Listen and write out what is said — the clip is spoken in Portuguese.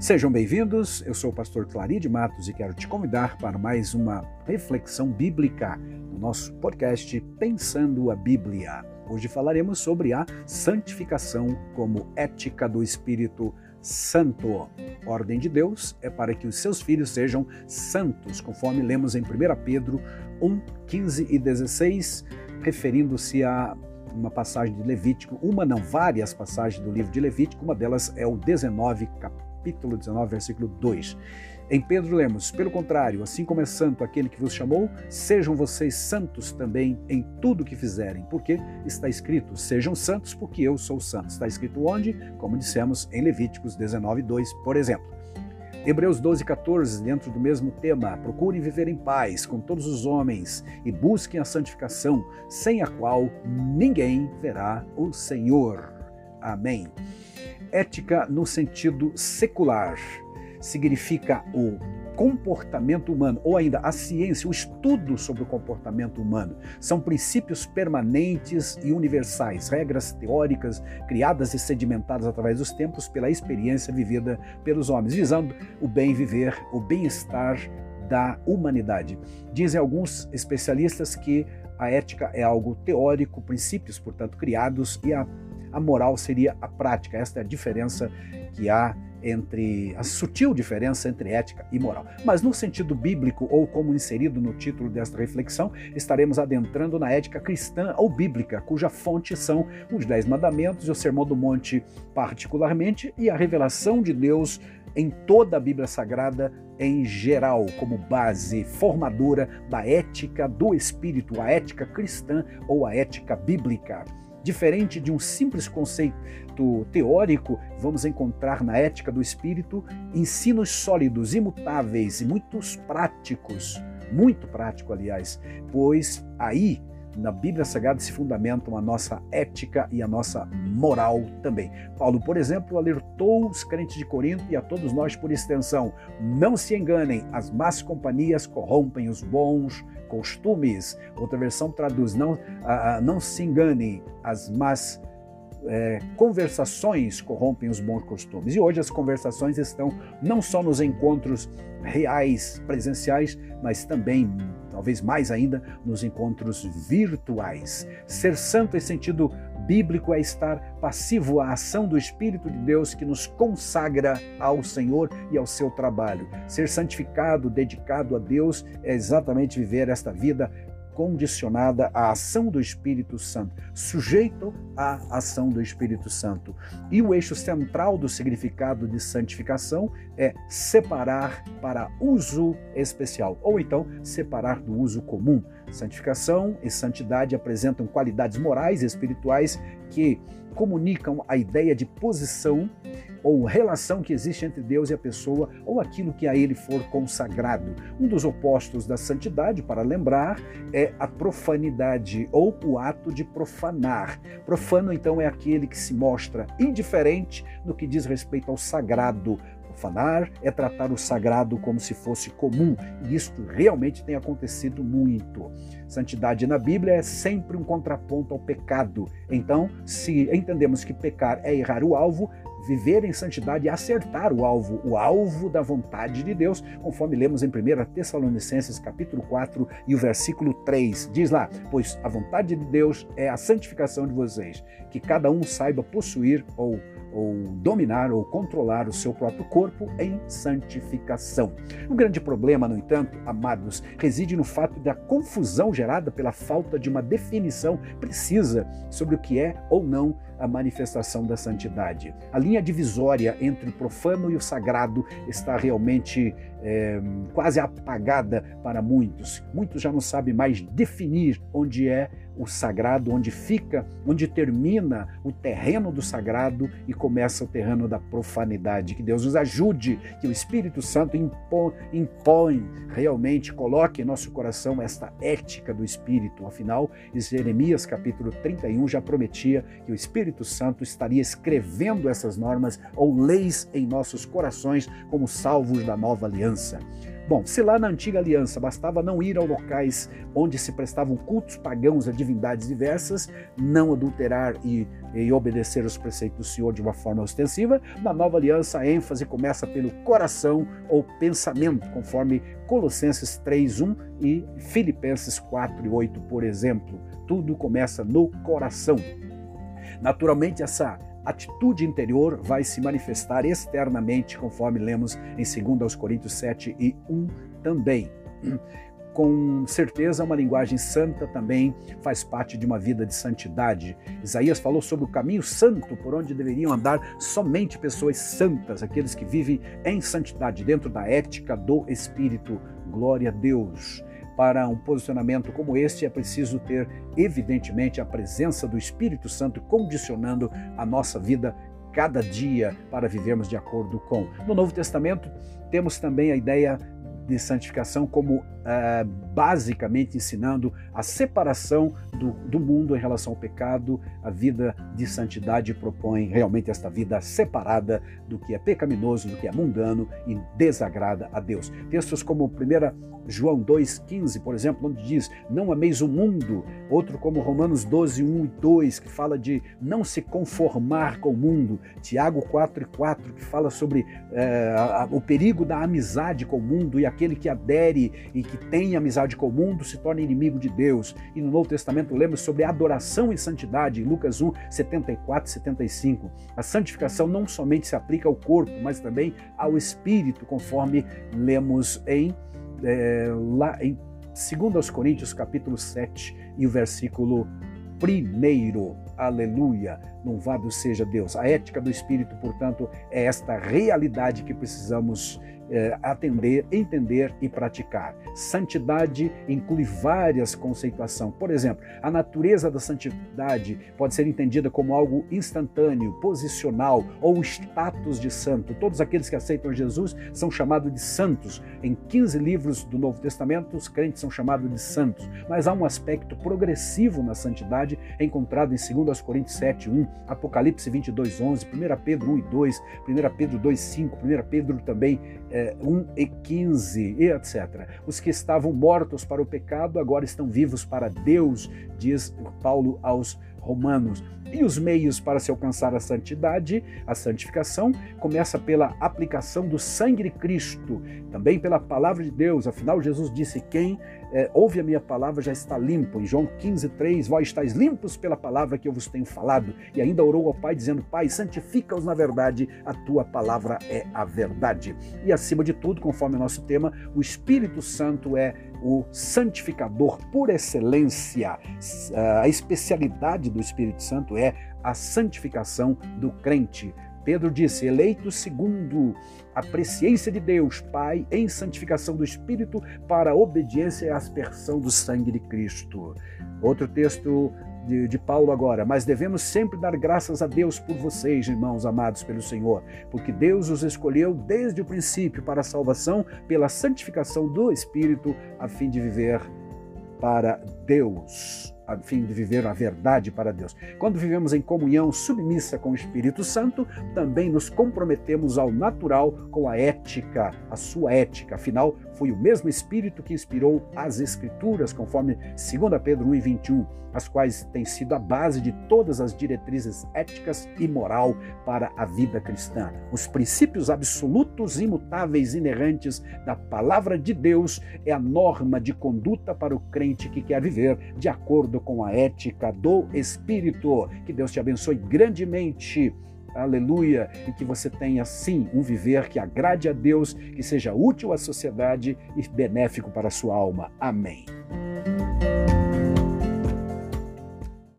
Sejam bem-vindos, eu sou o pastor Claride Matos e quero te convidar para mais uma reflexão bíblica no nosso podcast Pensando a Bíblia. Hoje falaremos sobre a santificação como ética do Espírito Santo. ordem de Deus é para que os seus filhos sejam santos, conforme lemos em 1 Pedro 1, 15 e 16, referindo-se a uma passagem de Levítico, uma não, várias passagens do livro de Levítico, uma delas é o 19, capítulo capítulo 19, versículo 2. Em Pedro lemos: Pelo contrário, assim como é santo aquele que vos chamou, sejam vocês santos também em tudo que fizerem, porque está escrito: Sejam santos, porque eu sou santo. Está escrito onde? Como dissemos em Levíticos 19, 2, por exemplo. Hebreus 12, 14, dentro do mesmo tema, procurem viver em paz com todos os homens e busquem a santificação, sem a qual ninguém verá o Senhor. Amém. Ética no sentido secular significa o comportamento humano, ou ainda a ciência, o estudo sobre o comportamento humano. São princípios permanentes e universais, regras teóricas criadas e sedimentadas através dos tempos pela experiência vivida pelos homens, visando o bem viver, o bem-estar da humanidade. Dizem alguns especialistas que a ética é algo teórico, princípios, portanto, criados, e a a moral seria a prática. Esta é a diferença que há entre a sutil diferença entre ética e moral. Mas no sentido bíblico ou como inserido no título desta reflexão, estaremos adentrando na ética cristã ou bíblica, cuja fonte são os Dez Mandamentos e o Sermão do Monte particularmente e a revelação de Deus em toda a Bíblia Sagrada em geral, como base formadora da ética do espírito, a ética cristã ou a ética bíblica. Diferente de um simples conceito teórico, vamos encontrar na ética do espírito ensinos sólidos, imutáveis e muitos práticos, muito prático, aliás, pois aí na Bíblia Sagrada se fundamentam a nossa ética e a nossa moral também. Paulo, por exemplo, alertou os crentes de Corinto e a todos nós por extensão: não se enganem, as más companhias corrompem os bons costumes. Outra versão traduz: não, não se enganem, as más é, conversações corrompem os bons costumes. E hoje as conversações estão não só nos encontros reais, presenciais, mas também, talvez mais ainda, nos encontros virtuais. Ser santo em sentido bíblico é estar passivo à ação do Espírito de Deus que nos consagra ao Senhor e ao seu trabalho. Ser santificado, dedicado a Deus, é exatamente viver esta vida condicionada à ação do Espírito Santo, sujeito à ação do Espírito Santo. E o eixo central do significado de santificação é separar para uso especial, ou então separar do uso comum. Santificação e santidade apresentam qualidades morais e espirituais que comunicam a ideia de posição ou relação que existe entre Deus e a pessoa ou aquilo que a ele for consagrado. Um dos opostos da santidade, para lembrar, é a profanidade ou o ato de profanar. Profano, então, é aquele que se mostra indiferente no que diz respeito ao sagrado, Profanar é tratar o sagrado como se fosse comum, e isto realmente tem acontecido muito. Santidade na Bíblia é sempre um contraponto ao pecado. Então, se entendemos que pecar é errar o alvo, viver em santidade é acertar o alvo, o alvo da vontade de Deus, conforme lemos em 1 Tessalonicenses capítulo 4 e o versículo 3. Diz lá: "Pois a vontade de Deus é a santificação de vocês, que cada um saiba possuir ou ou dominar ou controlar o seu próprio corpo em santificação. O grande problema, no entanto, amados, reside no fato da confusão gerada pela falta de uma definição precisa sobre o que é ou não a manifestação da santidade. A linha divisória entre o profano e o sagrado está realmente é, quase apagada para muitos. Muitos já não sabem mais definir onde é o sagrado, onde fica, onde termina o terreno do sagrado e começa o terreno da profanidade. Que Deus nos ajude, que o Espírito Santo impõe, impõe realmente, coloque em nosso coração esta ética do Espírito. Afinal, Jeremias capítulo 31 já prometia que o Espírito Santo estaria escrevendo essas normas ou leis em nossos corações como salvos da nova aliança. Bom, se lá na antiga aliança bastava não ir a locais onde se prestavam cultos pagãos a divindades diversas, não adulterar e, e obedecer os preceitos do Senhor de uma forma ostensiva, na nova aliança a ênfase começa pelo coração ou pensamento, conforme Colossenses 3:1 e Filipenses 4:8, por exemplo. Tudo começa no coração. Naturalmente, essa atitude interior vai se manifestar externamente, conforme lemos em 2 Coríntios 7 e 1 também. Com certeza, uma linguagem santa também faz parte de uma vida de santidade. Isaías falou sobre o caminho santo por onde deveriam andar somente pessoas santas, aqueles que vivem em santidade, dentro da ética do Espírito. Glória a Deus para um posicionamento como este, é preciso ter, evidentemente, a presença do Espírito Santo condicionando a nossa vida cada dia para vivermos de acordo com. No Novo Testamento, temos também a ideia de santificação como é, basicamente ensinando a separação do, do, mundo em relação ao pecado. A vida de santidade propõe realmente esta vida separada do que é pecaminoso, do que é mundano e desagrada a Deus. Textos como 1 João 2,15, por exemplo, onde diz: Não ameis o mundo. Outro como Romanos 12, 1 e 2, que fala de não se conformar com o mundo. Tiago 4 e 4, que fala sobre a, o perigo da amizade com o mundo e aquele que adere e que tem amizade com o mundo se torna inimigo de Deus. E no Novo Testamento lemos sobre adoração e santidade, em Lucas 1, 74 e 75. A santificação não somente se aplica ao corpo, mas também ao espírito, conforme lemos em é, lá em 2 Coríntios capítulo 7 e o versículo 1. Aleluia! Louvado seja Deus. A ética do Espírito, portanto, é esta realidade que precisamos é, atender, entender e praticar. Santidade inclui várias conceituações. Por exemplo, a natureza da santidade pode ser entendida como algo instantâneo, posicional ou status de santo. Todos aqueles que aceitam Jesus são chamados de santos. Em 15 livros do Novo Testamento, os crentes são chamados de santos. Mas há um aspecto progressivo na santidade encontrado em 2 Coríntios 7, 1, Apocalipse 22, 11, 1 Pedro 1 e 2, 1 Pedro 2, 5, 1 Pedro também é, 1 e 15 e etc. Os que estavam mortos para o pecado agora estão vivos para Deus, diz Paulo aos Romanos. E os meios para se alcançar a santidade, a santificação, começa pela aplicação do sangue de Cristo, também pela palavra de Deus. Afinal, Jesus disse: Quem é, ouve a minha palavra já está limpo. Em João 15, 3, vós estáis limpos pela palavra que eu vos tenho falado. E ainda orou ao Pai, dizendo: Pai, santifica-os na verdade, a tua palavra é a verdade. E acima de tudo, conforme o nosso tema, o Espírito Santo é o santificador por excelência. A especialidade do Espírito Santo é a santificação do crente. Pedro disse: eleito segundo a presciência de Deus, Pai, em santificação do Espírito, para a obediência e aspersão do sangue de Cristo. Outro texto de, de, Paulo agora, mas devemos sempre dar graças a Deus por vocês, irmãos amados pelo Senhor, porque Deus os escolheu desde o princípio para a salvação, pela santificação do Espírito, a fim de viver para Deus a fim de viver a verdade para Deus. Quando vivemos em comunhão submissa com o Espírito Santo, também nos comprometemos ao natural com a ética, a sua ética. Afinal, foi o mesmo Espírito que inspirou as Escrituras, conforme 2 Pedro 1 e 21, as quais têm sido a base de todas as diretrizes éticas e moral para a vida cristã. Os princípios absolutos, imutáveis, inerrantes da palavra de Deus é a norma de conduta para o crente que quer viver de acordo com a ética do Espírito. Que Deus te abençoe grandemente aleluia, e que você tenha sim um viver que agrade a Deus, que seja útil à sociedade e benéfico para a sua alma. Amém.